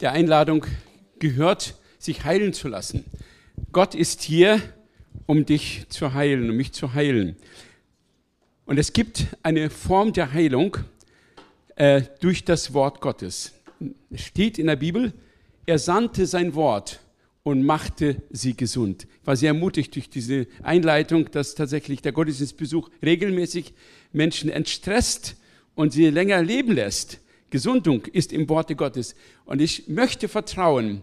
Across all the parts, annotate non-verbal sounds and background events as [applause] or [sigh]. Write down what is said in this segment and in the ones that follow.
der Einladung gehört, sich heilen zu lassen. Gott ist hier, um dich zu heilen, um mich zu heilen. Und es gibt eine Form der Heilung äh, durch das Wort Gottes. Es steht in der Bibel, er sandte sein Wort und machte sie gesund. Ich war sehr ermutigt durch diese Einleitung, dass tatsächlich der Gottesdienstbesuch regelmäßig Menschen entstresst und sie länger leben lässt. Gesundung ist im Worte Gottes. Und ich möchte vertrauen,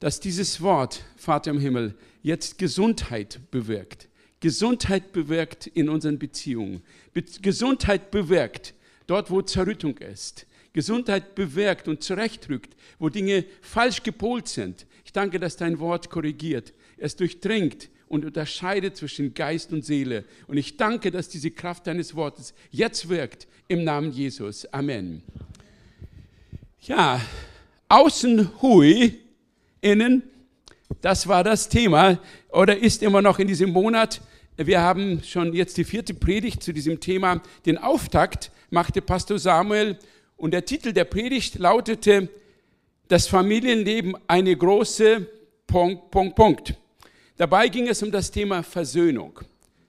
dass dieses Wort, Vater im Himmel, jetzt Gesundheit bewirkt. Gesundheit bewirkt in unseren Beziehungen. Gesundheit bewirkt dort, wo Zerrüttung ist. Gesundheit bewirkt und zurechtrückt, wo Dinge falsch gepolt sind. Ich danke, dass dein Wort korrigiert. Es durchdringt und unterscheidet zwischen Geist und Seele. Und ich danke, dass diese Kraft deines Wortes jetzt wirkt. Im Namen Jesus. Amen. Ja, außen hui, innen, das war das Thema oder ist immer noch in diesem Monat. Wir haben schon jetzt die vierte Predigt zu diesem Thema. Den Auftakt machte Pastor Samuel und der Titel der Predigt lautete Das Familienleben eine große Punkt, Punkt, Punkt. Dabei ging es um das Thema Versöhnung.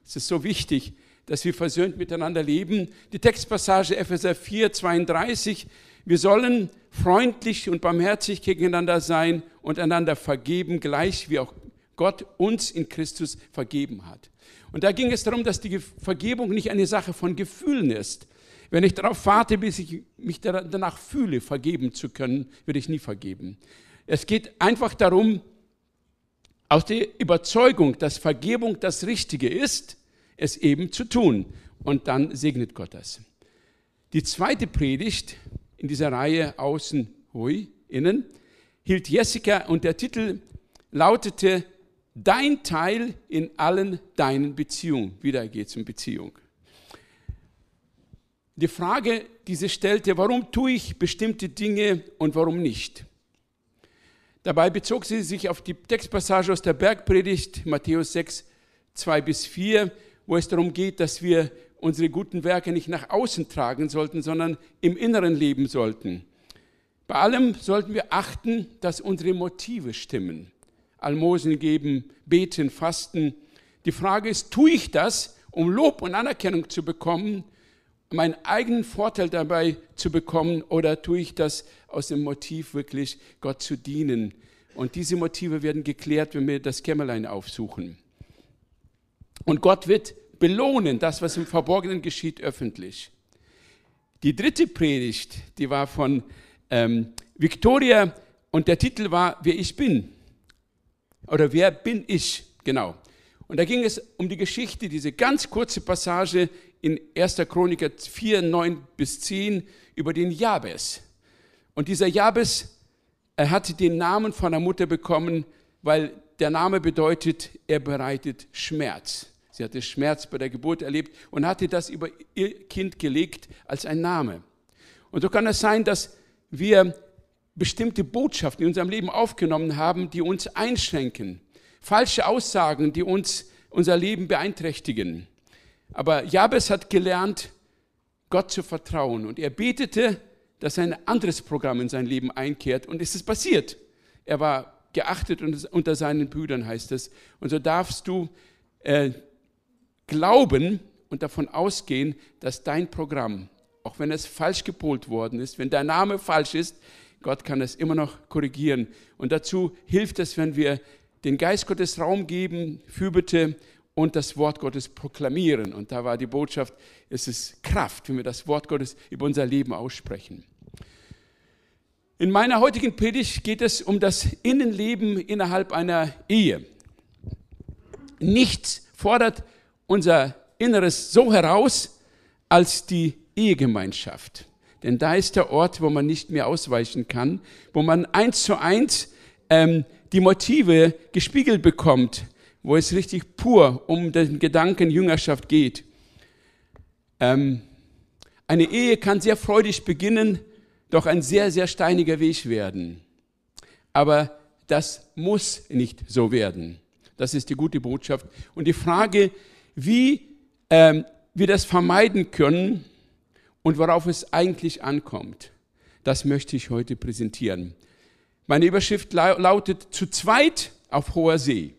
Es ist so wichtig, dass wir versöhnt miteinander leben. Die Textpassage Epheser 4, 32 wir sollen freundlich und barmherzig gegeneinander sein und einander vergeben, gleich wie auch Gott uns in Christus vergeben hat. Und da ging es darum, dass die Vergebung nicht eine Sache von Gefühlen ist. Wenn ich darauf warte, bis ich mich danach fühle, vergeben zu können, würde ich nie vergeben. Es geht einfach darum, aus der Überzeugung, dass Vergebung das Richtige ist, es eben zu tun. Und dann segnet Gott das. Die zweite Predigt in dieser Reihe Außen, Hui, Innen, hielt Jessica und der Titel lautete Dein Teil in allen deinen Beziehungen. Wieder geht es um Beziehung. Die Frage, die sie stellte, warum tue ich bestimmte Dinge und warum nicht? Dabei bezog sie sich auf die Textpassage aus der Bergpredigt, Matthäus 6, 2 bis 4, wo es darum geht, dass wir unsere guten Werke nicht nach außen tragen sollten, sondern im Inneren leben sollten. Bei allem sollten wir achten, dass unsere Motive stimmen. Almosen geben, beten, fasten. Die Frage ist, tue ich das, um Lob und Anerkennung zu bekommen, um einen eigenen Vorteil dabei zu bekommen, oder tue ich das aus dem Motiv wirklich Gott zu dienen? Und diese Motive werden geklärt, wenn wir das Kämmerlein aufsuchen. Und Gott wird belohnen, das, was im Verborgenen geschieht, öffentlich. Die dritte Predigt, die war von ähm, Victoria und der Titel war Wer ich bin. Oder Wer bin ich, genau. Und da ging es um die Geschichte, diese ganz kurze Passage in 1. Chroniker 4, 9 bis 10 über den Jabes. Und dieser Jabes, er hatte den Namen von der Mutter bekommen, weil der Name bedeutet, er bereitet Schmerz. Sie hatte Schmerz bei der Geburt erlebt und hatte das über ihr Kind gelegt als ein Name. Und so kann es sein, dass wir bestimmte Botschaften in unserem Leben aufgenommen haben, die uns einschränken. Falsche Aussagen, die uns unser Leben beeinträchtigen. Aber Jabes hat gelernt, Gott zu vertrauen. Und er betete, dass ein anderes Programm in sein Leben einkehrt. Und es ist passiert. Er war geachtet unter seinen Brüdern, heißt es. Und so darfst du äh, glauben und davon ausgehen, dass dein Programm, auch wenn es falsch gepolt worden ist, wenn dein Name falsch ist, Gott kann es immer noch korrigieren. Und dazu hilft es, wenn wir den Geist Gottes Raum geben, Fürbitte und das Wort Gottes proklamieren. Und da war die Botschaft, es ist Kraft, wenn wir das Wort Gottes über unser Leben aussprechen. In meiner heutigen Predigt geht es um das Innenleben innerhalb einer Ehe. Nichts fordert unser Inneres so heraus als die Ehegemeinschaft. Denn da ist der Ort, wo man nicht mehr ausweichen kann, wo man eins zu eins ähm, die Motive gespiegelt bekommt, wo es richtig pur um den Gedanken Jüngerschaft geht. Ähm, eine Ehe kann sehr freudig beginnen, doch ein sehr, sehr steiniger Weg werden. Aber das muss nicht so werden. Das ist die gute Botschaft. Und die Frage, wie ähm, wir das vermeiden können und worauf es eigentlich ankommt, das möchte ich heute präsentieren. Meine Überschrift lautet zu zweit auf hoher See.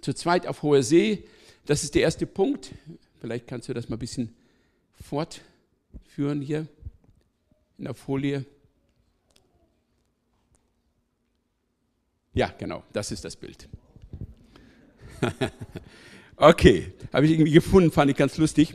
Zu zweit auf hoher See, das ist der erste Punkt. Vielleicht kannst du das mal ein bisschen fortführen hier in der Folie. Ja, genau, das ist das Bild. [laughs] okay, habe ich irgendwie gefunden, fand ich ganz lustig.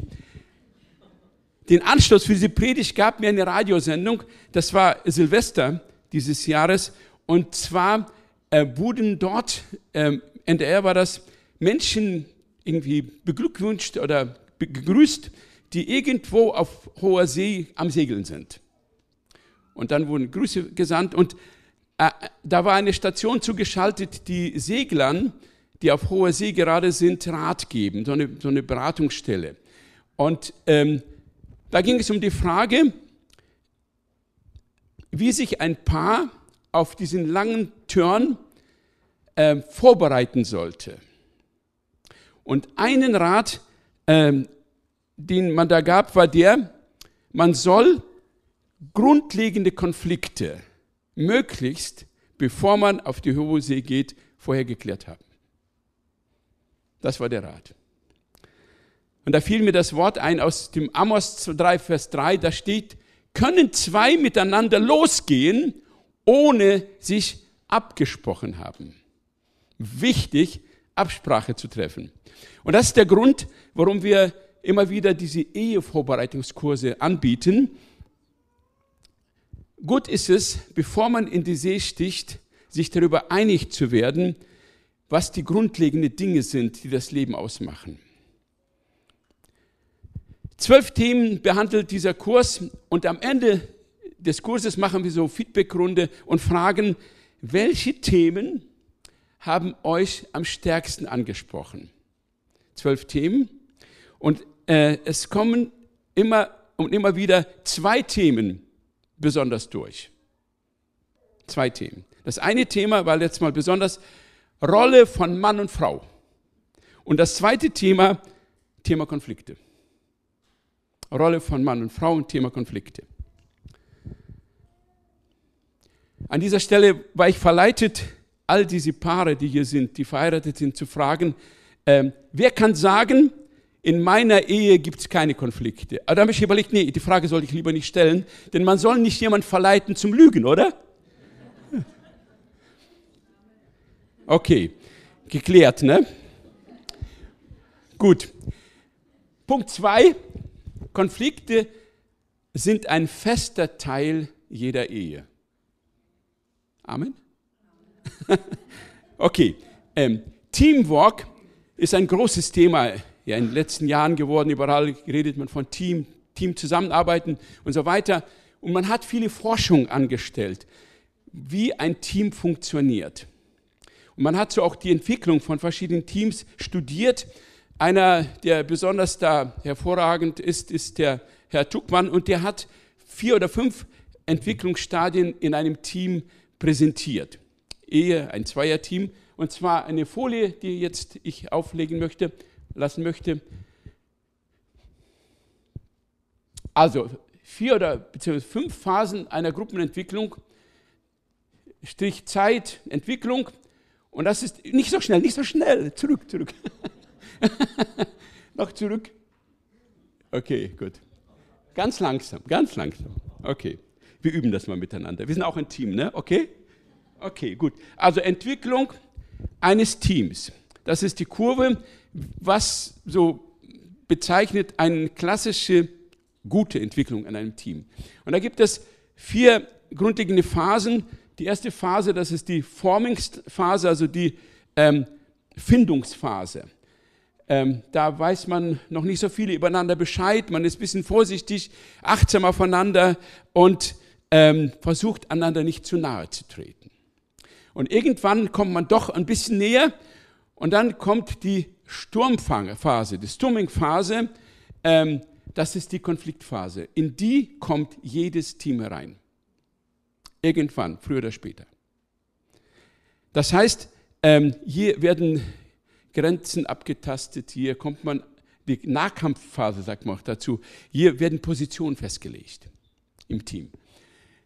Den Anschluss für diese Predigt gab mir eine Radiosendung, das war Silvester dieses Jahres, und zwar äh, wurden dort, äh, NDR war das, Menschen irgendwie beglückwünscht oder gegrüßt, die irgendwo auf hoher See am Segeln sind. Und dann wurden Grüße gesandt und äh, da war eine Station zugeschaltet, die Seglern, die auf hoher See gerade sind, Rat geben, so eine, so eine Beratungsstelle. Und ähm, da ging es um die Frage, wie sich ein Paar auf diesen langen Turn äh, vorbereiten sollte. Und einen Rat, ähm, den man da gab, war der, man soll grundlegende Konflikte möglichst, bevor man auf die hohe See geht, vorher geklärt haben. Das war der Rat. Und da fiel mir das Wort ein aus dem Amos 3, Vers 3, da steht, können zwei miteinander losgehen, ohne sich abgesprochen haben. Wichtig, Absprache zu treffen. Und das ist der Grund, warum wir immer wieder diese Ehevorbereitungskurse anbieten. Gut ist es, bevor man in die See sticht, sich darüber einig zu werden, was die grundlegenden Dinge sind, die das Leben ausmachen. Zwölf Themen behandelt dieser Kurs und am Ende des Kurses machen wir so Feedbackrunde und fragen, welche Themen haben euch am stärksten angesprochen? Zwölf Themen und äh, es kommen immer und immer wieder zwei Themen besonders durch. Zwei Themen. Das eine Thema war letztes Mal besonders Rolle von Mann und Frau. Und das zweite Thema, Thema Konflikte. Rolle von Mann und Frau und Thema Konflikte. An dieser Stelle war ich verleitet, all diese Paare, die hier sind, die verheiratet sind, zu fragen, äh, wer kann sagen, in meiner Ehe gibt es keine Konflikte. Aber da habe ich überlegt, nee, die Frage sollte ich lieber nicht stellen, denn man soll nicht jemand verleiten zum Lügen, oder? Okay, geklärt, ne? Gut. Punkt zwei: Konflikte sind ein fester Teil jeder Ehe. Amen? [laughs] okay, ähm, Teamwork ist ein großes Thema ja in den letzten Jahren geworden. Überall redet man von Team, Team zusammenarbeiten und so weiter. Und man hat viele Forschung angestellt, wie ein Team funktioniert. Und man hat so auch die Entwicklung von verschiedenen Teams studiert. Einer, der besonders da hervorragend ist, ist der Herr Tuckmann und der hat vier oder fünf Entwicklungsstadien in einem Team präsentiert. Ehe, ein Zweierteam. Und zwar eine Folie, die jetzt ich auflegen möchte lassen möchte. Also vier oder beziehungsweise fünf Phasen einer Gruppenentwicklung, Strich Zeit, Entwicklung. Und das ist nicht so schnell, nicht so schnell. Zurück, zurück. [laughs] Noch zurück. Okay, gut. Ganz langsam, ganz langsam. Okay. Wir üben das mal miteinander. Wir sind auch ein Team, ne? Okay? Okay, gut. Also Entwicklung eines Teams. Das ist die Kurve, was so bezeichnet eine klassische gute Entwicklung in einem Team. Und da gibt es vier grundlegende Phasen. Die erste Phase, das ist die Formingsphase, also die ähm, Findungsphase. ähm, da weiß man noch nicht so viel übereinander Bescheid, man ist ein bisschen vorsichtig, achtsam aufeinander und ähm, versucht einander nicht zu nahe zu treten. Und irgendwann kommt man doch ein bisschen näher und dann kommt die Sturmphase, die Storming-Phase, ähm, das ist die Konfliktphase. In die kommt jedes Team herein. Irgendwann, früher oder später. Das heißt, ähm, hier werden Grenzen abgetastet, hier kommt man, die Nahkampfphase sagt man auch dazu, hier werden Positionen festgelegt im Team.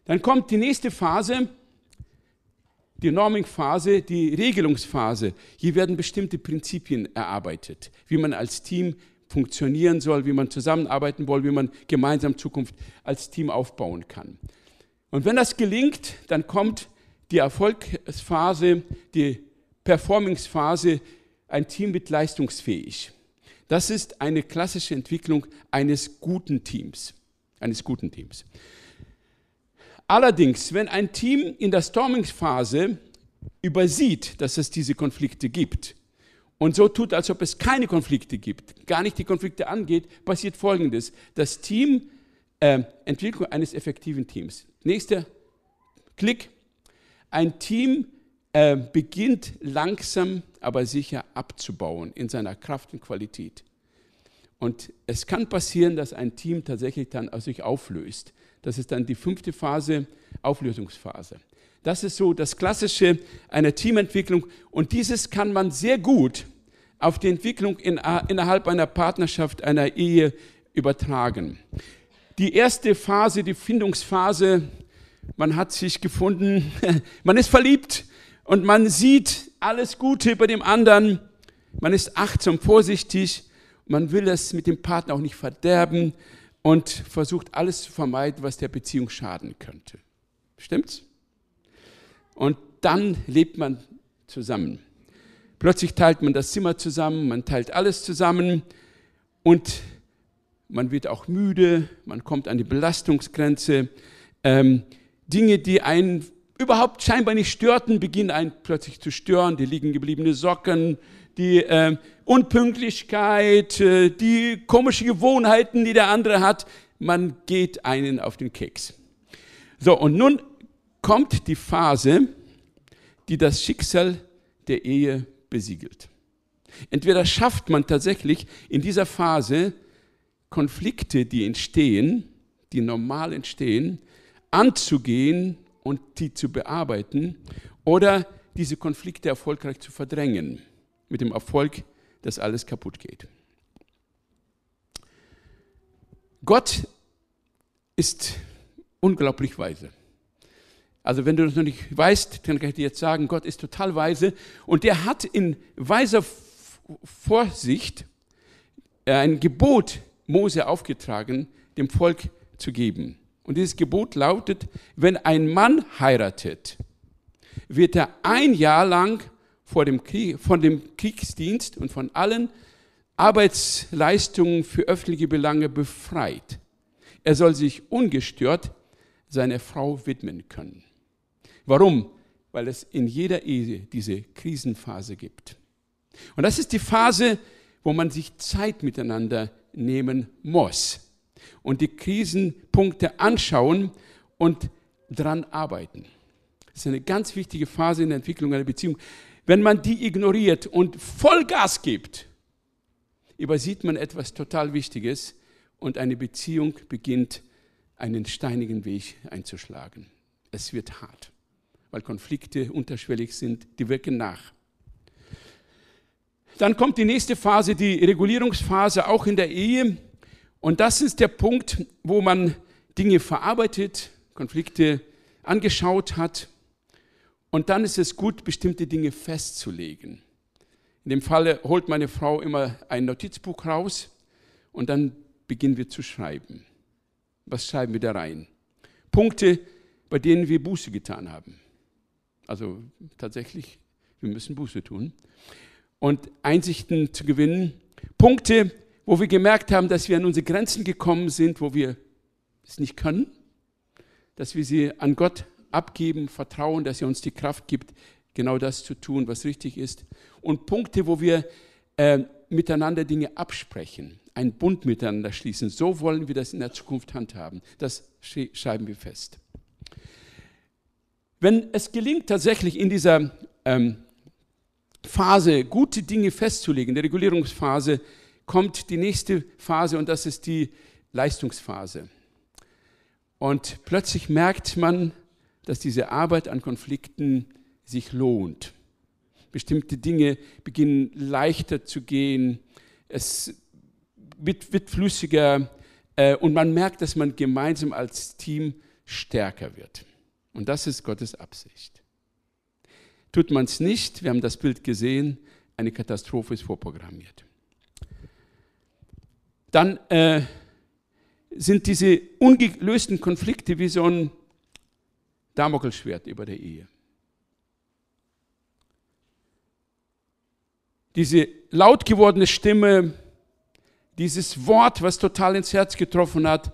Dann kommt die nächste Phase, die Norming-Phase, die Regelungsphase. Hier werden bestimmte Prinzipien erarbeitet, wie man als Team funktionieren soll, wie man zusammenarbeiten soll, wie man gemeinsam Zukunft als Team aufbauen kann. Und wenn das gelingt, dann kommt die Erfolgsphase, die Performingsphase, ein Team wird leistungsfähig. Das ist eine klassische Entwicklung eines guten Teams, eines guten Teams. Allerdings, wenn ein Team in der Stormingsphase übersieht, dass es diese Konflikte gibt und so tut, als ob es keine Konflikte gibt, gar nicht die Konflikte angeht, passiert Folgendes. Das Team, äh, Entwicklung eines effektiven Teams. Nächster Klick. Ein Team äh, beginnt langsam, aber sicher abzubauen in seiner Kraft und Qualität. Und es kann passieren, dass ein Team tatsächlich dann sich auflöst. Das ist dann die fünfte Phase, Auflösungsphase. Das ist so das Klassische einer Teamentwicklung. Und dieses kann man sehr gut auf die Entwicklung in, innerhalb einer Partnerschaft, einer Ehe übertragen. Die erste Phase, die Findungsphase, man hat sich gefunden, [laughs] man ist verliebt und man sieht alles Gute über dem anderen, man ist achtsam, vorsichtig, man will es mit dem Partner auch nicht verderben und versucht alles zu vermeiden, was der Beziehung schaden könnte. Stimmt's? Und dann lebt man zusammen. Plötzlich teilt man das Zimmer zusammen, man teilt alles zusammen und man wird auch müde, man kommt an die Belastungsgrenze. Ähm, Dinge, die einen überhaupt scheinbar nicht störten, beginnen einen plötzlich zu stören. Die liegen gebliebene Socken, die äh, Unpünktlichkeit, äh, die komischen Gewohnheiten, die der andere hat. Man geht einen auf den Keks. So, und nun kommt die Phase, die das Schicksal der Ehe besiegelt. Entweder schafft man tatsächlich in dieser Phase Konflikte, die entstehen, die normal entstehen, anzugehen und die zu bearbeiten oder diese Konflikte erfolgreich zu verdrängen, mit dem Erfolg, dass alles kaputt geht. Gott ist unglaublich weise. Also wenn du das noch nicht weißt, dann kann ich dir jetzt sagen, Gott ist total weise und der hat in weiser Vorsicht äh, ein Gebot Mose aufgetragen, dem Volk zu geben. Und dieses Gebot lautet, wenn ein Mann heiratet, wird er ein Jahr lang vor dem Krieg, von dem Kriegsdienst und von allen Arbeitsleistungen für öffentliche Belange befreit. Er soll sich ungestört seiner Frau widmen können. Warum? Weil es in jeder Ehe diese Krisenphase gibt. Und das ist die Phase, wo man sich Zeit miteinander nehmen muss und die Krisenpunkte anschauen und dran arbeiten. Das ist eine ganz wichtige Phase in der Entwicklung einer Beziehung. Wenn man die ignoriert und Vollgas gibt, übersieht man etwas total Wichtiges und eine Beziehung beginnt einen steinigen Weg einzuschlagen. Es wird hart weil Konflikte unterschwellig sind, die wirken nach. Dann kommt die nächste Phase, die Regulierungsphase, auch in der Ehe. Und das ist der Punkt, wo man Dinge verarbeitet, Konflikte angeschaut hat. Und dann ist es gut, bestimmte Dinge festzulegen. In dem Falle holt meine Frau immer ein Notizbuch raus und dann beginnen wir zu schreiben. Was schreiben wir da rein? Punkte, bei denen wir Buße getan haben. Also tatsächlich, wir müssen Buße tun. Und Einsichten zu gewinnen. Punkte, wo wir gemerkt haben, dass wir an unsere Grenzen gekommen sind, wo wir es nicht können, dass wir sie an Gott abgeben, vertrauen, dass er uns die Kraft gibt, genau das zu tun, was richtig ist. Und Punkte, wo wir äh, miteinander Dinge absprechen, einen Bund miteinander schließen. So wollen wir das in der Zukunft handhaben. Das schreiben wir fest. Wenn es gelingt, tatsächlich in dieser ähm, Phase gute Dinge festzulegen, der Regulierungsphase, kommt die nächste Phase und das ist die Leistungsphase. Und plötzlich merkt man, dass diese Arbeit an Konflikten sich lohnt. Bestimmte Dinge beginnen leichter zu gehen, es wird, wird flüssiger äh, und man merkt, dass man gemeinsam als Team stärker wird. Und das ist Gottes Absicht. Tut man es nicht, wir haben das Bild gesehen, eine Katastrophe ist vorprogrammiert. Dann äh, sind diese ungelösten Konflikte wie so ein Damokelschwert über der Ehe. Diese laut gewordene Stimme, dieses Wort, was total ins Herz getroffen hat,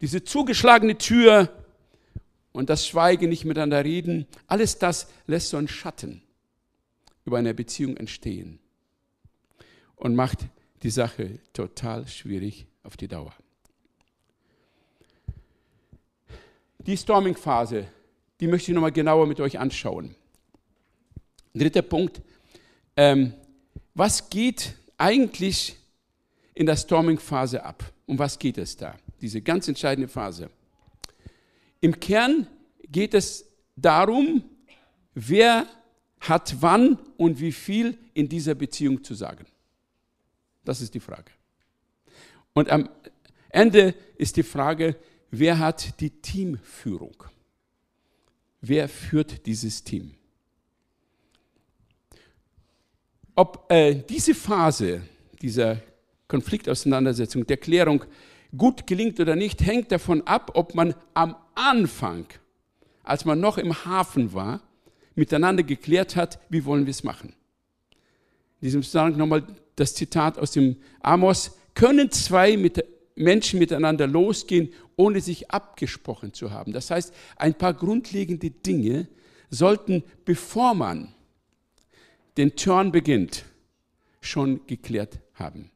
diese zugeschlagene Tür und das Schweigen, nicht miteinander reden, alles das lässt so einen Schatten über eine Beziehung entstehen und macht die Sache total schwierig auf die Dauer. Die Storming-Phase, die möchte ich nochmal genauer mit euch anschauen. Dritter Punkt. Ähm, was geht eigentlich in der Storming-Phase ab? Um was geht es da? Diese ganz entscheidende Phase. Im Kern geht es darum, wer hat wann und wie viel in dieser Beziehung zu sagen. Das ist die Frage. Und am Ende ist die Frage, wer hat die Teamführung? Wer führt dieses Team? Ob äh, diese Phase dieser Konfliktauseinandersetzung, der Klärung gut gelingt oder nicht, hängt davon ab, ob man am Anfang, als man noch im Hafen war, miteinander geklärt hat, wie wollen wir es machen. In diesem Zusammenhang nochmal das Zitat aus dem Amos, können zwei mit, Menschen miteinander losgehen, ohne sich abgesprochen zu haben. Das heißt, ein paar grundlegende Dinge sollten, bevor man den Turn beginnt, schon geklärt haben.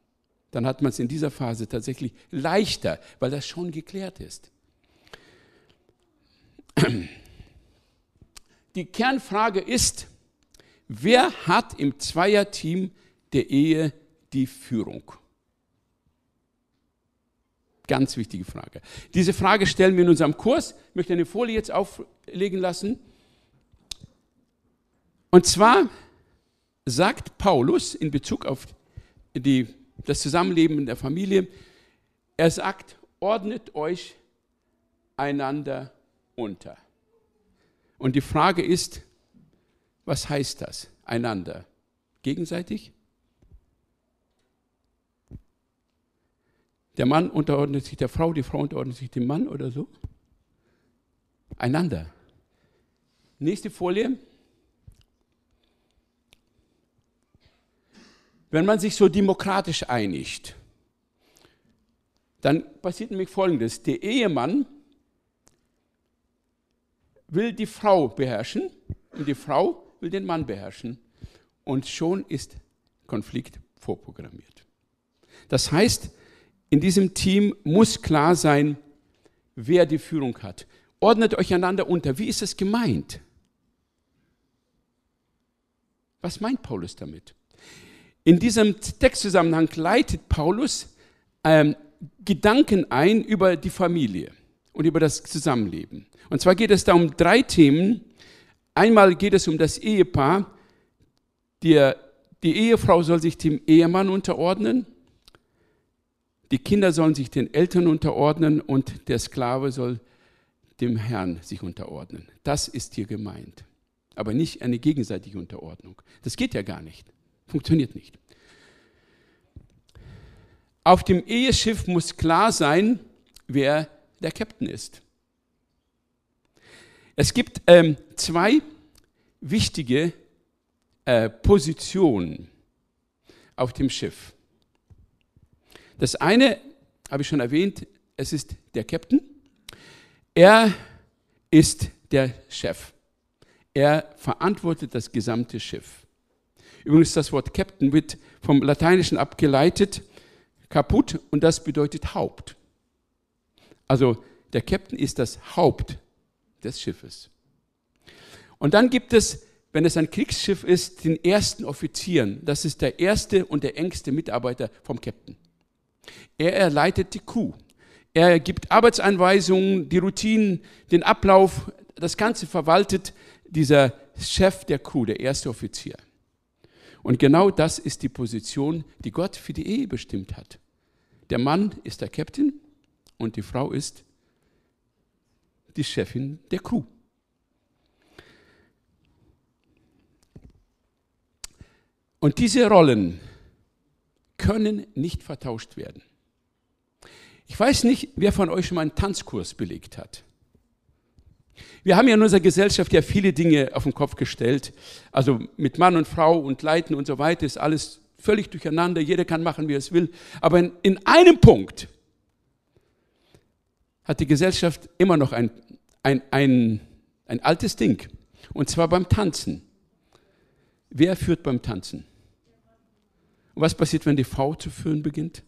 Dann hat man es in dieser Phase tatsächlich leichter, weil das schon geklärt ist. [clears throat] Die Kernfrage ist, wer hat im Zweierteam der Ehe die Führung? Ganz wichtige Frage. Diese Frage stellen wir in unserem Kurs. Ich möchte eine Folie jetzt auflegen lassen. Und zwar sagt Paulus in Bezug auf die, das Zusammenleben in der Familie, er sagt, ordnet euch einander unter. Und die Frage ist, was heißt das? Einander. Gegenseitig? Der Mann unterordnet sich der Frau, die Frau unterordnet sich dem Mann oder so? Einander. Nächste Folie. Wenn man sich so demokratisch einigt, dann passiert nämlich Folgendes. Der Ehemann will die Frau beherrschen und die Frau will den Mann beherrschen. Und schon ist Konflikt vorprogrammiert. Das heißt, in diesem Team muss klar sein, wer die Führung hat. Ordnet euch einander unter. Wie ist es gemeint? Was meint Paulus damit? In diesem Textzusammenhang leitet Paulus ähm, Gedanken ein über die Familie und über das Zusammenleben. Und zwar geht es da um drei Themen. Einmal geht es um das Ehepaar. Die, die Ehefrau soll sich dem Ehemann unterordnen. Die Kinder sollen sich den Eltern unterordnen und der Sklave soll dem Herrn sich unterordnen. Das ist hier gemeint. Aber nicht eine gegenseitige Unterordnung. Das geht ja gar nicht. Funktioniert nicht. Auf dem Eheschiff muss klar sein, wer der Captain ist. Es gibt ähm, zwei wichtige äh, Positionen auf dem Schiff. Das eine habe ich schon erwähnt, es ist der Captain. Er ist der Chef. Er verantwortet das gesamte Schiff. Übrigens, das Wort Captain wird vom Lateinischen abgeleitet, kaputt, und das bedeutet Haupt. Also der Captain ist das Haupt des Schiffes. Und dann gibt es, wenn es ein Kriegsschiff ist, den ersten Offizieren. Das ist der erste und der engste Mitarbeiter vom Captain. Er erleitet die Crew. Er gibt Arbeitsanweisungen, die Routinen, den Ablauf, das Ganze verwaltet dieser Chef der Crew, der erste Offizier. Und genau das ist die Position, die Gott für die Ehe bestimmt hat. Der Mann ist der Captain und die Frau ist die Chefin der Crew. Und diese Rollen können nicht vertauscht werden. Ich weiß nicht, wer von euch schon mal einen Tanzkurs belegt hat. Wir haben ja in unserer Gesellschaft ja viele Dinge auf den Kopf gestellt. Also mit Mann und Frau und Leiten und so weiter ist alles völlig durcheinander. Jeder kann machen, wie er es will. Aber in, in einem Punkt hat die Gesellschaft immer noch ein, ein, ein, ein altes Ding. Und zwar beim Tanzen. Wer führt beim Tanzen? Und was passiert, wenn die Frau zu führen beginnt?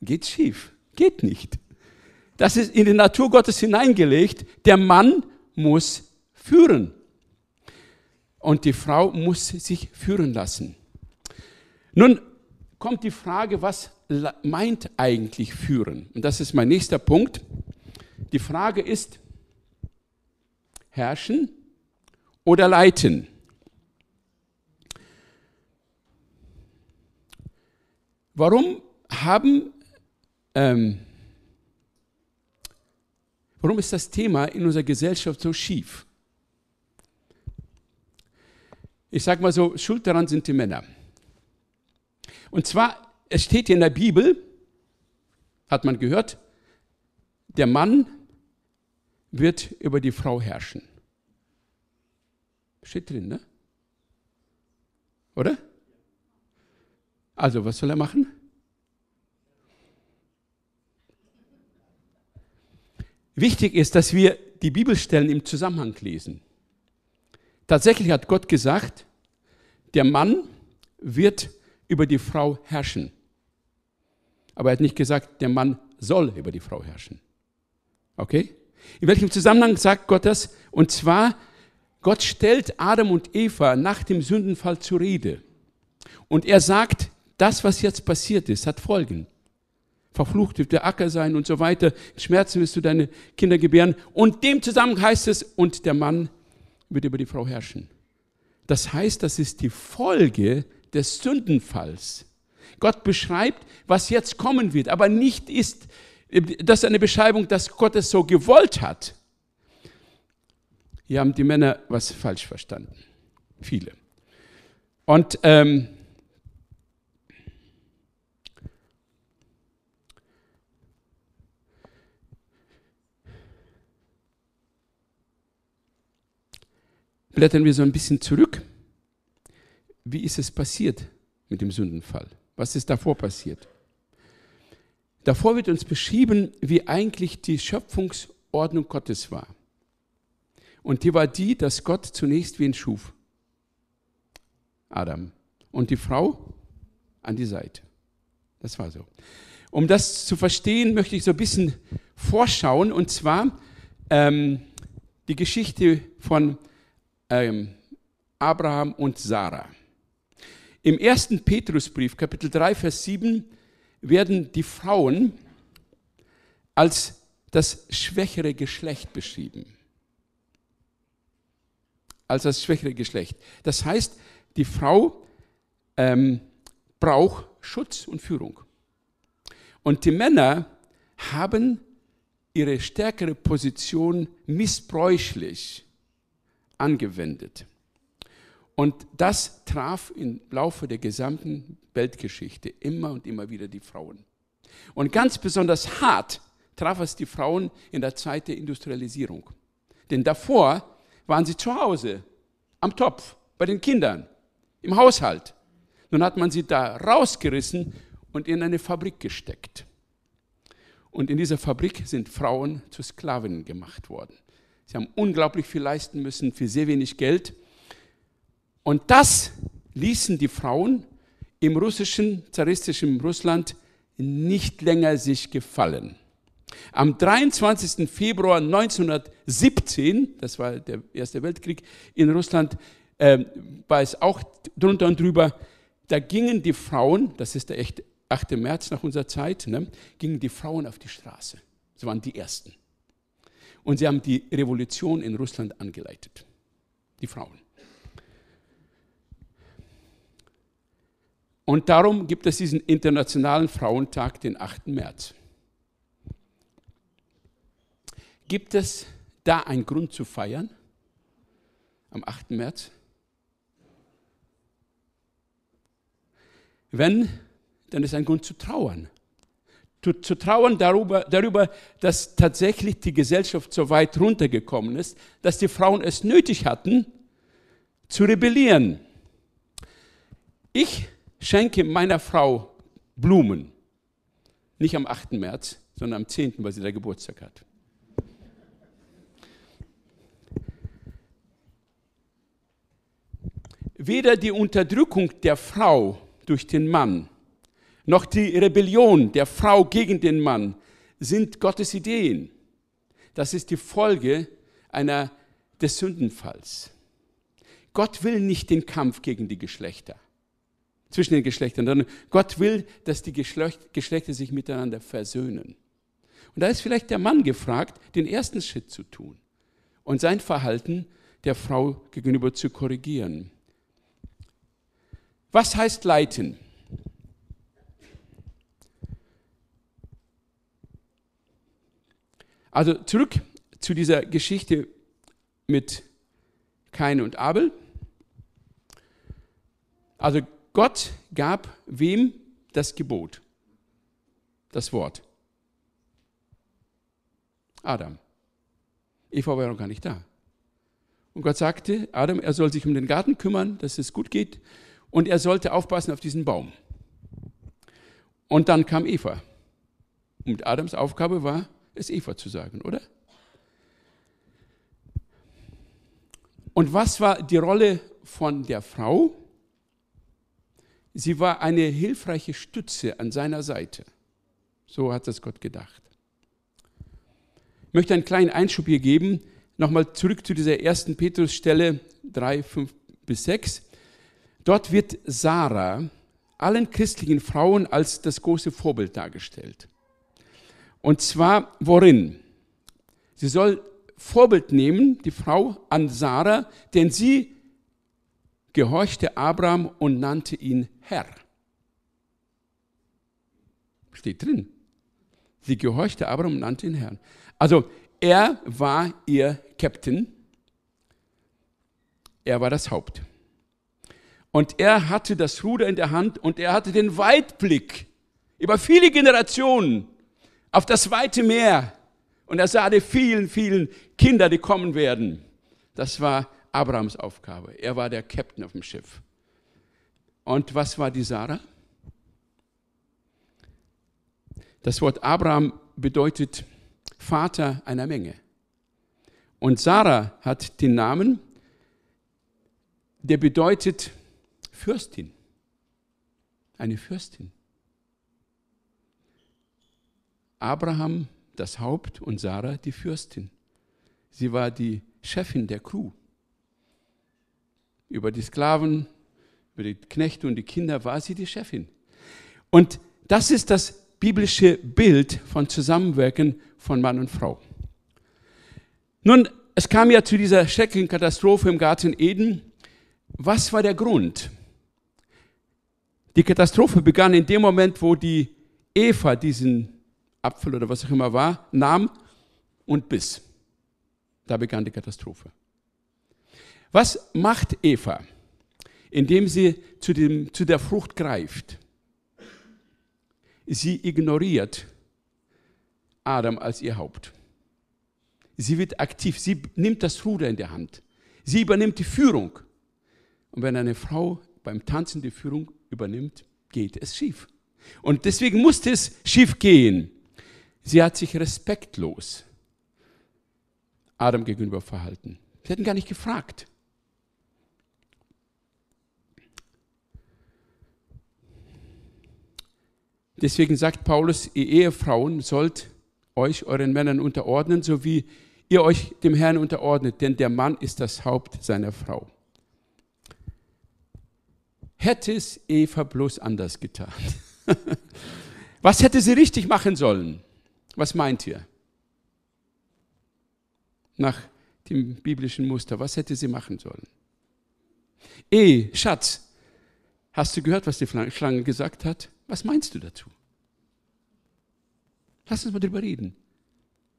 Geht schief. Geht nicht. Das ist in die Natur Gottes hineingelegt. Der Mann muss führen. Und die Frau muss sich führen lassen. Nun kommt die Frage, was meint eigentlich führen? Und das ist mein nächster Punkt. Die Frage ist, herrschen oder leiten? Warum haben ähm, Warum ist das Thema in unserer Gesellschaft so schief? Ich sage mal so, schuld daran sind die Männer. Und zwar, es steht hier in der Bibel, hat man gehört, der Mann wird über die Frau herrschen. Steht drin, ne? Oder? Also, was soll er machen? Wichtig ist, dass wir die Bibelstellen im Zusammenhang lesen. Tatsächlich hat Gott gesagt, der Mann wird über die Frau herrschen. Aber er hat nicht gesagt, der Mann soll über die Frau herrschen. Okay? In welchem Zusammenhang sagt Gott das? Und zwar, Gott stellt Adam und Eva nach dem Sündenfall zur Rede. Und er sagt, das, was jetzt passiert ist, hat Folgen verflucht wird der Acker sein und so weiter. Schmerzen wirst du deine Kinder gebären. Und dem zusammen heißt es, und der Mann wird über die Frau herrschen. Das heißt, das ist die Folge des Sündenfalls. Gott beschreibt, was jetzt kommen wird, aber nicht ist, das eine Beschreibung, dass Gott es so gewollt hat. Hier haben die Männer was falsch verstanden. Viele. Und ähm, blättern wir so ein bisschen zurück. Wie ist es passiert mit dem Sündenfall? Was ist davor passiert? Davor wird uns beschrieben, wie eigentlich die Schöpfungsordnung Gottes war. Und die war die, dass Gott zunächst wen schuf? Adam. Und die Frau an die Seite. Das war so. Um das zu verstehen, möchte ich so ein bisschen vorschauen, und zwar ähm, die Geschichte von ähm, Abraham und Sarah. Im ersten Petrusbrief, Kapitel 3, Vers 7, werden die Frauen als das schwächere Geschlecht beschrieben. Als das schwächere Geschlecht. Das heißt, die Frau ähm, braucht Schutz und Führung. Und die Männer haben ihre stärkere Position missbräuchlich angewendet. Und das traf im Laufe der gesamten Weltgeschichte immer und immer wieder die Frauen. Und ganz besonders hart traf es die Frauen in der Zeit der Industrialisierung. Denn davor waren sie zu Hause, am Topf, bei den Kindern, im Haushalt. Nun hat man sie da rausgerissen und in eine Fabrik gesteckt. Und in dieser Fabrik sind Frauen zu Sklavinnen gemacht worden. Sie haben unglaublich viel leisten müssen für sehr wenig Geld. Und das ließen die Frauen im russischen, zaristischen Russland nicht länger sich gefallen. Am 23. Februar 1917, das war der Erste Weltkrieg in Russland, äh, war es auch drunter und drüber, da gingen die Frauen, das ist der 8. März nach unserer Zeit, ne, gingen die Frauen auf die Straße. Sie waren die Ersten. Und sie haben die Revolution in Russland angeleitet. Die Frauen. Und darum gibt es diesen Internationalen Frauentag, den 8. März. Gibt es da einen Grund zu feiern? Am 8. März? Wenn, dann ist ein Grund zu trauern. Zu, zu trauern darüber, darüber, dass tatsächlich die Gesellschaft so weit runtergekommen ist, dass die Frauen es nötig hatten, zu rebellieren. Ich schenke meiner Frau Blumen. Nicht am 8. März, sondern am 10., weil sie da Geburtstag hat. Weder die Unterdrückung der Frau durch den Mann, noch die Rebellion der Frau gegen den Mann sind Gottes Ideen. Das ist die Folge einer, des Sündenfalls. Gott will nicht den Kampf gegen die Geschlechter, zwischen den Geschlechtern, sondern Gott will, dass die Geschlechter sich miteinander versöhnen. Und da ist vielleicht der Mann gefragt, den ersten Schritt zu tun und sein Verhalten der Frau gegenüber zu korrigieren. Was heißt leiten? Also zurück zu dieser Geschichte mit Kain und Abel. Also Gott gab wem das Gebot? Das Wort. Adam. Eva war noch gar nicht da. Und Gott sagte, Adam, er soll sich um den Garten kümmern, dass es gut geht und er sollte aufpassen auf diesen Baum. Und dann kam Eva. Und Adams Aufgabe war, es Eva zu sagen, oder? Und was war die Rolle von der Frau? Sie war eine hilfreiche Stütze an seiner Seite. So hat es Gott gedacht. Ich möchte einen kleinen Einschub hier geben. Nochmal zurück zu dieser ersten Petrusstelle 3, 5 bis 6. Dort wird Sarah allen christlichen Frauen als das große Vorbild dargestellt. Und zwar worin? Sie soll Vorbild nehmen, die Frau, an Sarah, denn sie gehorchte Abraham und nannte ihn Herr. Steht drin. Sie gehorchte Abraham und nannte ihn Herr. Also er war ihr Captain. Er war das Haupt. Und er hatte das Ruder in der Hand und er hatte den Weitblick über viele Generationen auf das weite Meer. Und er sah die vielen, vielen Kinder, die kommen werden. Das war Abrahams Aufgabe. Er war der Captain auf dem Schiff. Und was war die Sarah? Das Wort Abraham bedeutet Vater einer Menge. Und Sarah hat den Namen, der bedeutet Fürstin. Eine Fürstin. Abraham das Haupt und Sarah die Fürstin. Sie war die Chefin der Crew. Über die Sklaven, über die Knechte und die Kinder war sie die Chefin. Und das ist das biblische Bild von Zusammenwirken von Mann und Frau. Nun, es kam ja zu dieser schrecklichen Katastrophe im Garten Eden. Was war der Grund? Die Katastrophe begann in dem Moment, wo die Eva diesen Apfel oder was auch immer war, nahm und biss. Da begann die Katastrophe. Was macht Eva, indem sie zu, dem, zu der Frucht greift? Sie ignoriert Adam als ihr Haupt. Sie wird aktiv, sie nimmt das Ruder in der Hand. Sie übernimmt die Führung. Und wenn eine Frau beim Tanzen die Führung übernimmt, geht es schief. Und deswegen musste es schief gehen. Sie hat sich respektlos Adam gegenüber verhalten. Sie hätten gar nicht gefragt. Deswegen sagt Paulus, ihr Ehefrauen sollt euch euren Männern unterordnen, so wie ihr euch dem Herrn unterordnet, denn der Mann ist das Haupt seiner Frau. Hätte es Eva bloß anders getan? [laughs] Was hätte sie richtig machen sollen? Was meint ihr? Nach dem biblischen Muster, was hätte sie machen sollen? Eh, Schatz, hast du gehört, was die Schlange gesagt hat? Was meinst du dazu? Lass uns mal drüber reden.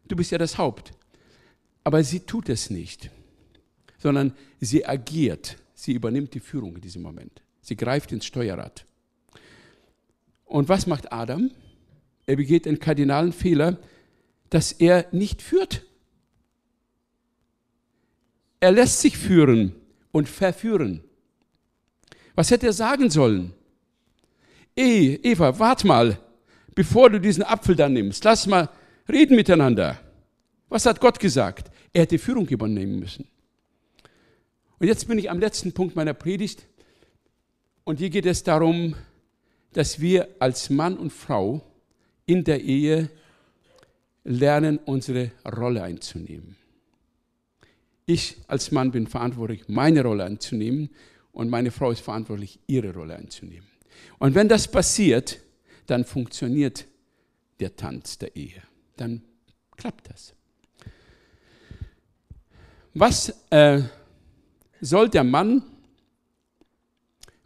Du bist ja das Haupt. Aber sie tut es nicht, sondern sie agiert. Sie übernimmt die Führung in diesem Moment. Sie greift ins Steuerrad. Und was macht Adam? Er begeht einen kardinalen Fehler, dass er nicht führt. Er lässt sich führen und verführen. Was hätte er sagen sollen? Ey, Eva, wart mal, bevor du diesen Apfel dann nimmst. Lass mal reden miteinander. Was hat Gott gesagt? Er hätte Führung übernehmen müssen. Und jetzt bin ich am letzten Punkt meiner Predigt. Und hier geht es darum, dass wir als Mann und Frau in der Ehe lernen, unsere Rolle einzunehmen. Ich als Mann bin verantwortlich, meine Rolle einzunehmen und meine Frau ist verantwortlich, ihre Rolle einzunehmen. Und wenn das passiert, dann funktioniert der Tanz der Ehe. Dann klappt das. Was äh, soll der Mann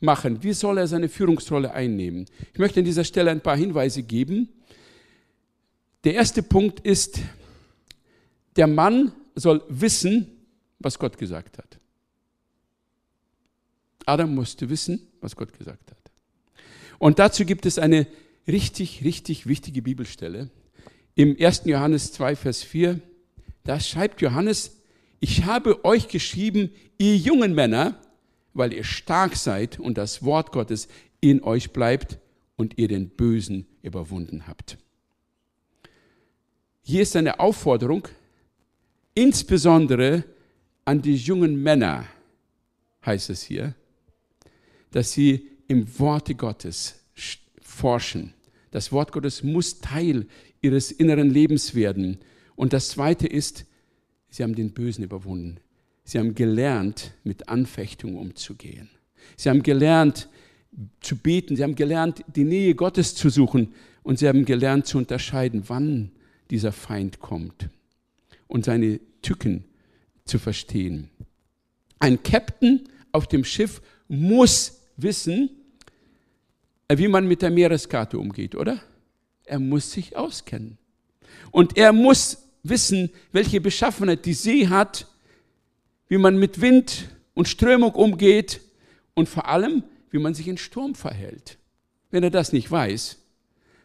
machen? Wie soll er seine Führungsrolle einnehmen? Ich möchte an dieser Stelle ein paar Hinweise geben. Der erste Punkt ist, der Mann soll wissen, was Gott gesagt hat. Adam musste wissen, was Gott gesagt hat. Und dazu gibt es eine richtig, richtig wichtige Bibelstelle. Im 1. Johannes 2, Vers 4, da schreibt Johannes, ich habe euch geschrieben, ihr jungen Männer, weil ihr stark seid und das Wort Gottes in euch bleibt und ihr den Bösen überwunden habt. Hier ist eine Aufforderung, insbesondere an die jungen Männer, heißt es hier, dass sie im Worte Gottes forschen. Das Wort Gottes muss Teil ihres inneren Lebens werden. Und das Zweite ist, Sie haben den Bösen überwunden. Sie haben gelernt, mit Anfechtung umzugehen. Sie haben gelernt, zu beten. Sie haben gelernt, die Nähe Gottes zu suchen. Und sie haben gelernt zu unterscheiden, wann dieser Feind kommt. Und seine Tücken zu verstehen. Ein Captain auf dem Schiff muss wissen, wie man mit der Meereskarte umgeht, oder? Er muss sich auskennen. Und er muss wissen, welche Beschaffenheit die See hat, wie man mit Wind und Strömung umgeht und vor allem, wie man sich in Sturm verhält. Wenn er das nicht weiß,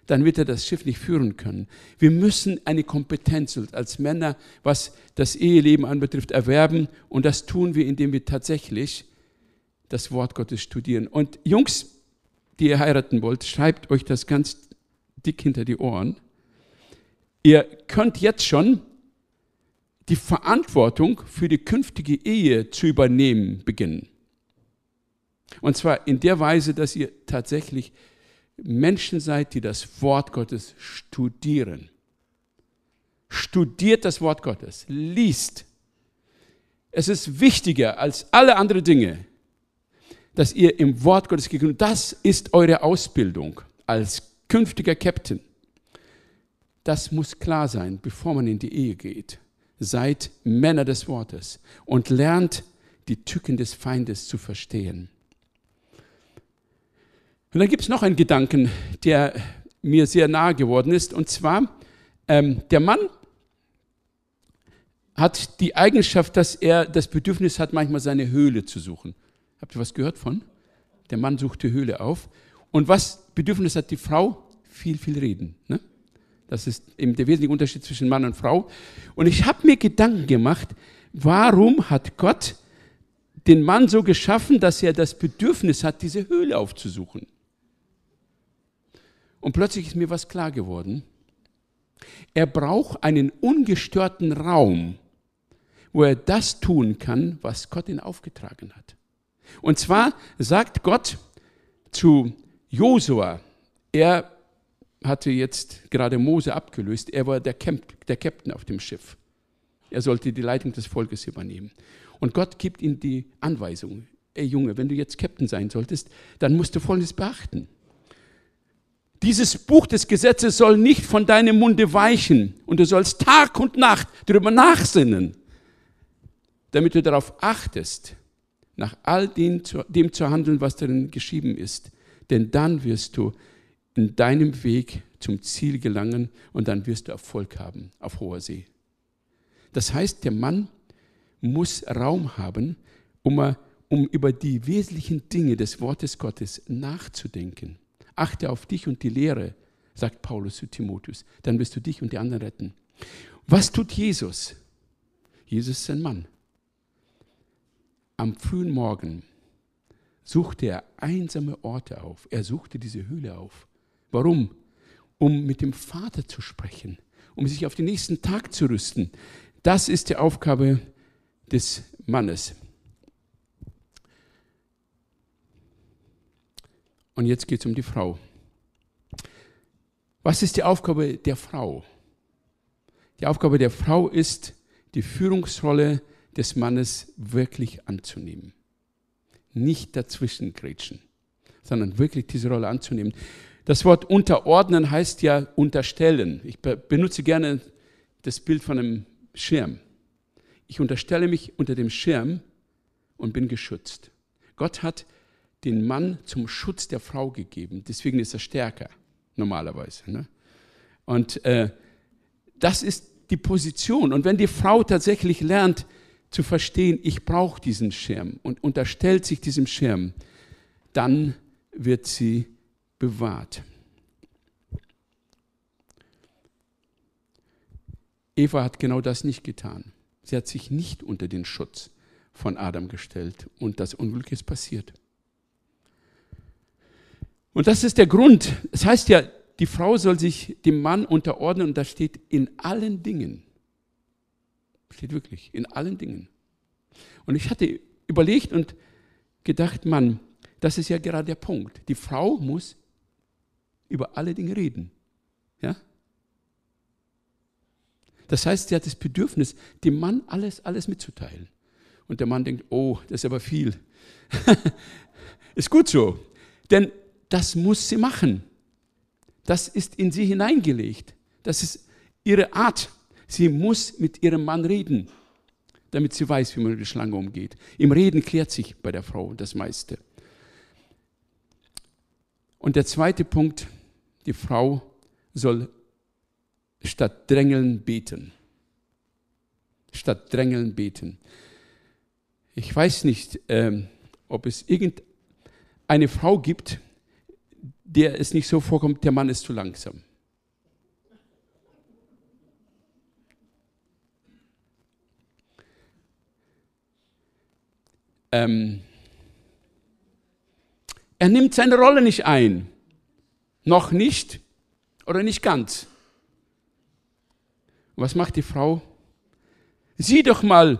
dann wird er das Schiff nicht führen können. Wir müssen eine Kompetenz als Männer, was das Eheleben anbetrifft, erwerben und das tun wir, indem wir tatsächlich das Wort Gottes studieren. Und Jungs, die ihr heiraten wollt, schreibt euch das ganz dick hinter die Ohren. Ihr könnt jetzt schon die Verantwortung für die künftige Ehe zu übernehmen beginnen. Und zwar in der Weise, dass ihr tatsächlich Menschen seid, die das Wort Gottes studieren. Studiert das Wort Gottes, liest. Es ist wichtiger als alle anderen Dinge, dass ihr im Wort Gottes gegründet Das ist eure Ausbildung als künftiger Captain. Das muss klar sein, bevor man in die Ehe geht. Seid Männer des Wortes und lernt die Tücken des Feindes zu verstehen. Und dann gibt es noch einen Gedanken, der mir sehr nahe geworden ist, und zwar, ähm, der Mann hat die Eigenschaft, dass er das Bedürfnis hat, manchmal seine Höhle zu suchen. Habt ihr was gehört von? Der Mann sucht die Höhle auf. Und was Bedürfnis hat die Frau? Viel, viel reden. Ne? Das ist eben der wesentliche Unterschied zwischen Mann und Frau. Und ich habe mir Gedanken gemacht, warum hat Gott den Mann so geschaffen, dass er das Bedürfnis hat, diese Höhle aufzusuchen? Und plötzlich ist mir was klar geworden. Er braucht einen ungestörten Raum, wo er das tun kann, was Gott ihn aufgetragen hat. Und zwar sagt Gott zu Josua, er hatte jetzt gerade Mose abgelöst. Er war der, Camp, der Captain auf dem Schiff. Er sollte die Leitung des Volkes übernehmen. Und Gott gibt ihm die Anweisung, ey Junge, wenn du jetzt Captain sein solltest, dann musst du Folgendes beachten. Dieses Buch des Gesetzes soll nicht von deinem Munde weichen und du sollst Tag und Nacht darüber nachsinnen, damit du darauf achtest, nach all dem zu, dem zu handeln, was darin geschrieben ist. Denn dann wirst du in deinem Weg zum Ziel gelangen und dann wirst du Erfolg haben auf hoher See. Das heißt, der Mann muss Raum haben, um, um über die wesentlichen Dinge des Wortes Gottes nachzudenken. Achte auf dich und die Lehre, sagt Paulus zu Timotheus, dann wirst du dich und die anderen retten. Was tut Jesus? Jesus ist ein Mann. Am frühen Morgen suchte er einsame Orte auf. Er suchte diese Höhle auf. Warum? Um mit dem Vater zu sprechen, um sich auf den nächsten Tag zu rüsten. Das ist die Aufgabe des Mannes. Und jetzt geht es um die Frau. Was ist die Aufgabe der Frau? Die Aufgabe der Frau ist, die Führungsrolle des Mannes wirklich anzunehmen. Nicht dazwischen grätschen, sondern wirklich diese Rolle anzunehmen. Das Wort unterordnen heißt ja unterstellen. Ich benutze gerne das Bild von einem Schirm. Ich unterstelle mich unter dem Schirm und bin geschützt. Gott hat den Mann zum Schutz der Frau gegeben. Deswegen ist er stärker, normalerweise. Ne? Und äh, das ist die Position. Und wenn die Frau tatsächlich lernt zu verstehen, ich brauche diesen Schirm und unterstellt sich diesem Schirm, dann wird sie bewahrt. Eva hat genau das nicht getan. Sie hat sich nicht unter den Schutz von Adam gestellt und das Unglück ist passiert. Und das ist der Grund. Es heißt ja, die Frau soll sich dem Mann unterordnen und da steht in allen Dingen. Steht wirklich, in allen Dingen. Und ich hatte überlegt und gedacht, Mann, das ist ja gerade der Punkt. Die Frau muss über alle Dinge reden. Ja? Das heißt, sie hat das Bedürfnis, dem Mann alles, alles mitzuteilen. Und der Mann denkt, oh, das ist aber viel. [laughs] ist gut so. Denn das muss sie machen. Das ist in sie hineingelegt. Das ist ihre Art. Sie muss mit ihrem Mann reden, damit sie weiß, wie man mit der Schlange umgeht. Im Reden klärt sich bei der Frau das meiste. Und der zweite Punkt, die Frau soll statt drängeln beten. Statt drängeln beten. Ich weiß nicht, ähm, ob es irgendeine Frau gibt, der es nicht so vorkommt, der Mann ist zu langsam. Ähm, er nimmt seine Rolle nicht ein. Noch nicht oder nicht ganz. Was macht die Frau? Sieh doch mal,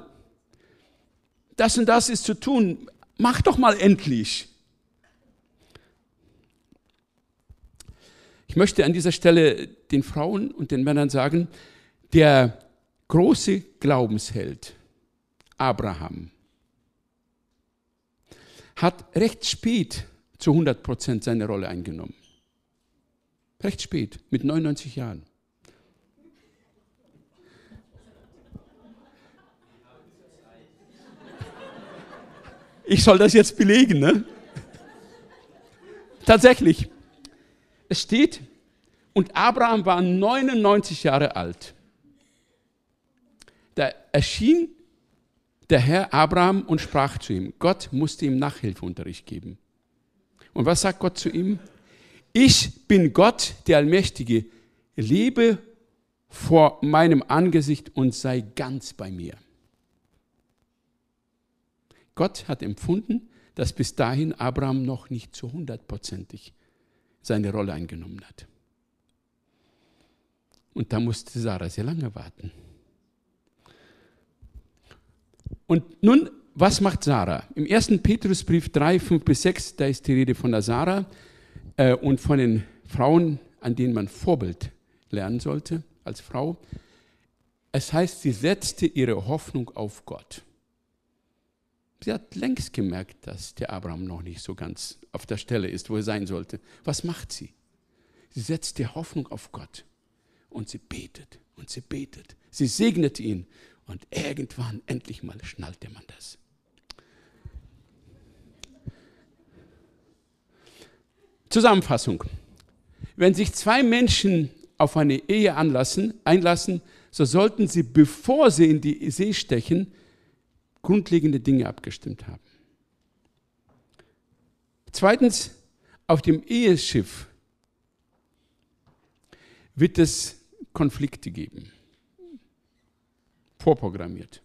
das und das ist zu tun. Mach doch mal endlich. Möchte an dieser Stelle den Frauen und den Männern sagen, der große Glaubensheld Abraham hat recht spät zu 100 Prozent seine Rolle eingenommen. Recht spät, mit 99 Jahren. Ich soll das jetzt belegen, ne? Tatsächlich. Es steht, und Abraham war 99 Jahre alt. Da erschien der Herr Abraham und sprach zu ihm. Gott musste ihm Nachhilfeunterricht geben. Und was sagt Gott zu ihm? Ich bin Gott, der Allmächtige. Lebe vor meinem Angesicht und sei ganz bei mir. Gott hat empfunden, dass bis dahin Abraham noch nicht zu hundertprozentig seine Rolle eingenommen hat. Und da musste Sarah sehr lange warten. Und nun, was macht Sarah? Im 1. Petrusbrief 3, 5 bis 6, da ist die Rede von der Sarah äh, und von den Frauen an denen man Vorbild lernen sollte als Frau. Es heißt, sie setzte ihre Hoffnung auf Gott. Sie hat längst gemerkt, dass der Abraham noch nicht so ganz auf der Stelle ist, wo er sein sollte. Was macht sie? Sie setzt die Hoffnung auf Gott und sie betet und sie betet. Sie segnet ihn und irgendwann, endlich mal, schnallte man das. Zusammenfassung. Wenn sich zwei Menschen auf eine Ehe anlassen, einlassen, so sollten sie, bevor sie in die See stechen, grundlegende Dinge abgestimmt haben. Zweitens, auf dem Eheschiff wird es Konflikte geben, vorprogrammiert.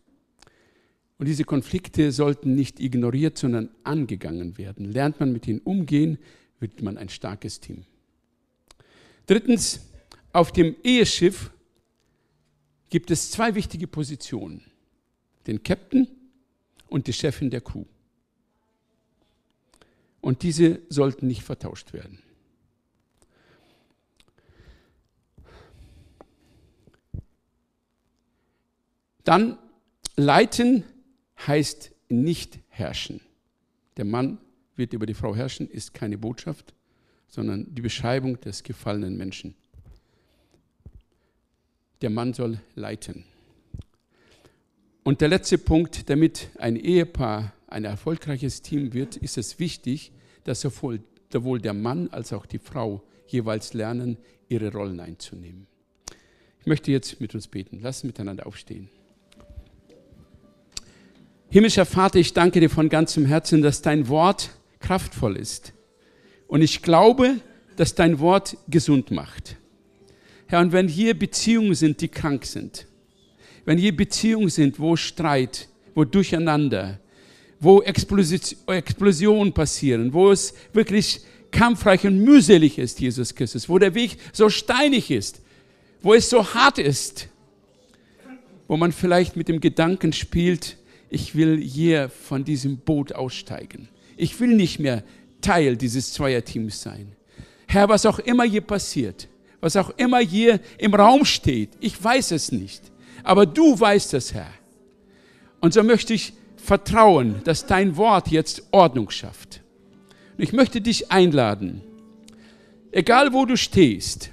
Und diese Konflikte sollten nicht ignoriert, sondern angegangen werden. Lernt man mit ihnen umgehen, wird man ein starkes Team. Drittens, auf dem Eheschiff gibt es zwei wichtige Positionen. Den Captain und die Chefin der Crew. Und diese sollten nicht vertauscht werden. Dann leiten heißt nicht herrschen. Der Mann wird über die Frau herrschen, ist keine Botschaft, sondern die Beschreibung des gefallenen Menschen. Der Mann soll leiten. Und der letzte Punkt, damit ein Ehepaar ein erfolgreiches Team wird, ist es wichtig, dass sowohl der Mann als auch die Frau jeweils lernen, ihre Rollen einzunehmen. Ich möchte jetzt mit uns beten. Lass miteinander aufstehen. Himmlischer Vater, ich danke dir von ganzem Herzen, dass dein Wort kraftvoll ist. Und ich glaube, dass dein Wort gesund macht. Herr, und wenn hier Beziehungen sind, die krank sind, wenn hier Beziehungen sind, wo Streit, wo Durcheinander, wo Explosionen passieren, wo es wirklich kampfreich und mühselig ist, Jesus Christus, wo der Weg so steinig ist, wo es so hart ist, wo man vielleicht mit dem Gedanken spielt, ich will hier von diesem Boot aussteigen. Ich will nicht mehr Teil dieses Zweierteams sein. Herr, was auch immer hier passiert, was auch immer hier im Raum steht, ich weiß es nicht aber du weißt es, Herr. Und so möchte ich vertrauen, dass dein Wort jetzt Ordnung schafft. Und ich möchte dich einladen, egal wo du stehst,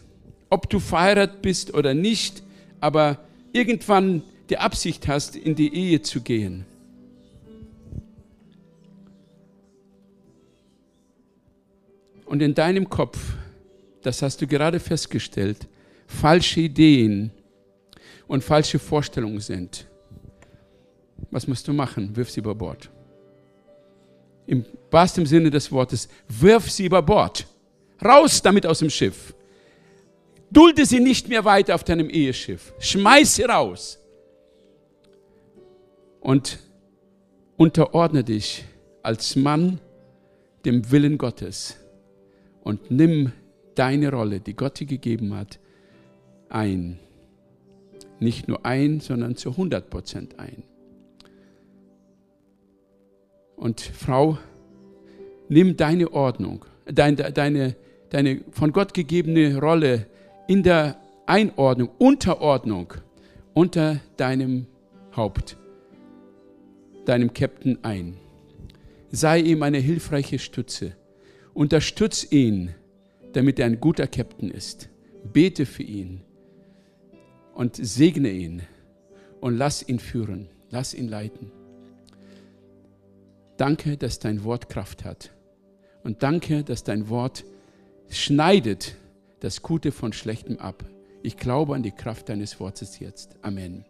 ob du verheiratet bist oder nicht, aber irgendwann die Absicht hast, in die Ehe zu gehen. Und in deinem Kopf, das hast du gerade festgestellt, falsche Ideen und falsche Vorstellungen sind, was musst du machen? Wirf sie über Bord. Im wahrsten Sinne des Wortes, wirf sie über Bord. Raus damit aus dem Schiff. Dulde sie nicht mehr weiter auf deinem Eheschiff. Schmeiß sie raus. Und unterordne dich als Mann dem Willen Gottes und nimm deine Rolle, die Gott dir gegeben hat, ein nicht nur ein, sondern zu 100 Prozent ein. Und Frau, nimm deine Ordnung, deine, deine, deine von Gott gegebene Rolle in der Einordnung, Unterordnung unter deinem Haupt, deinem Captain ein. Sei ihm eine hilfreiche Stütze. Unterstütz ihn, damit er ein guter Captain ist. Bete für ihn und segne ihn und lass ihn führen, lass ihn leiten. Danke, dass dein Wort Kraft hat. Und danke, dass dein Wort schneidet das Gute von Schlechtem ab. Ich glaube an die Kraft deines Wortes jetzt. Amen.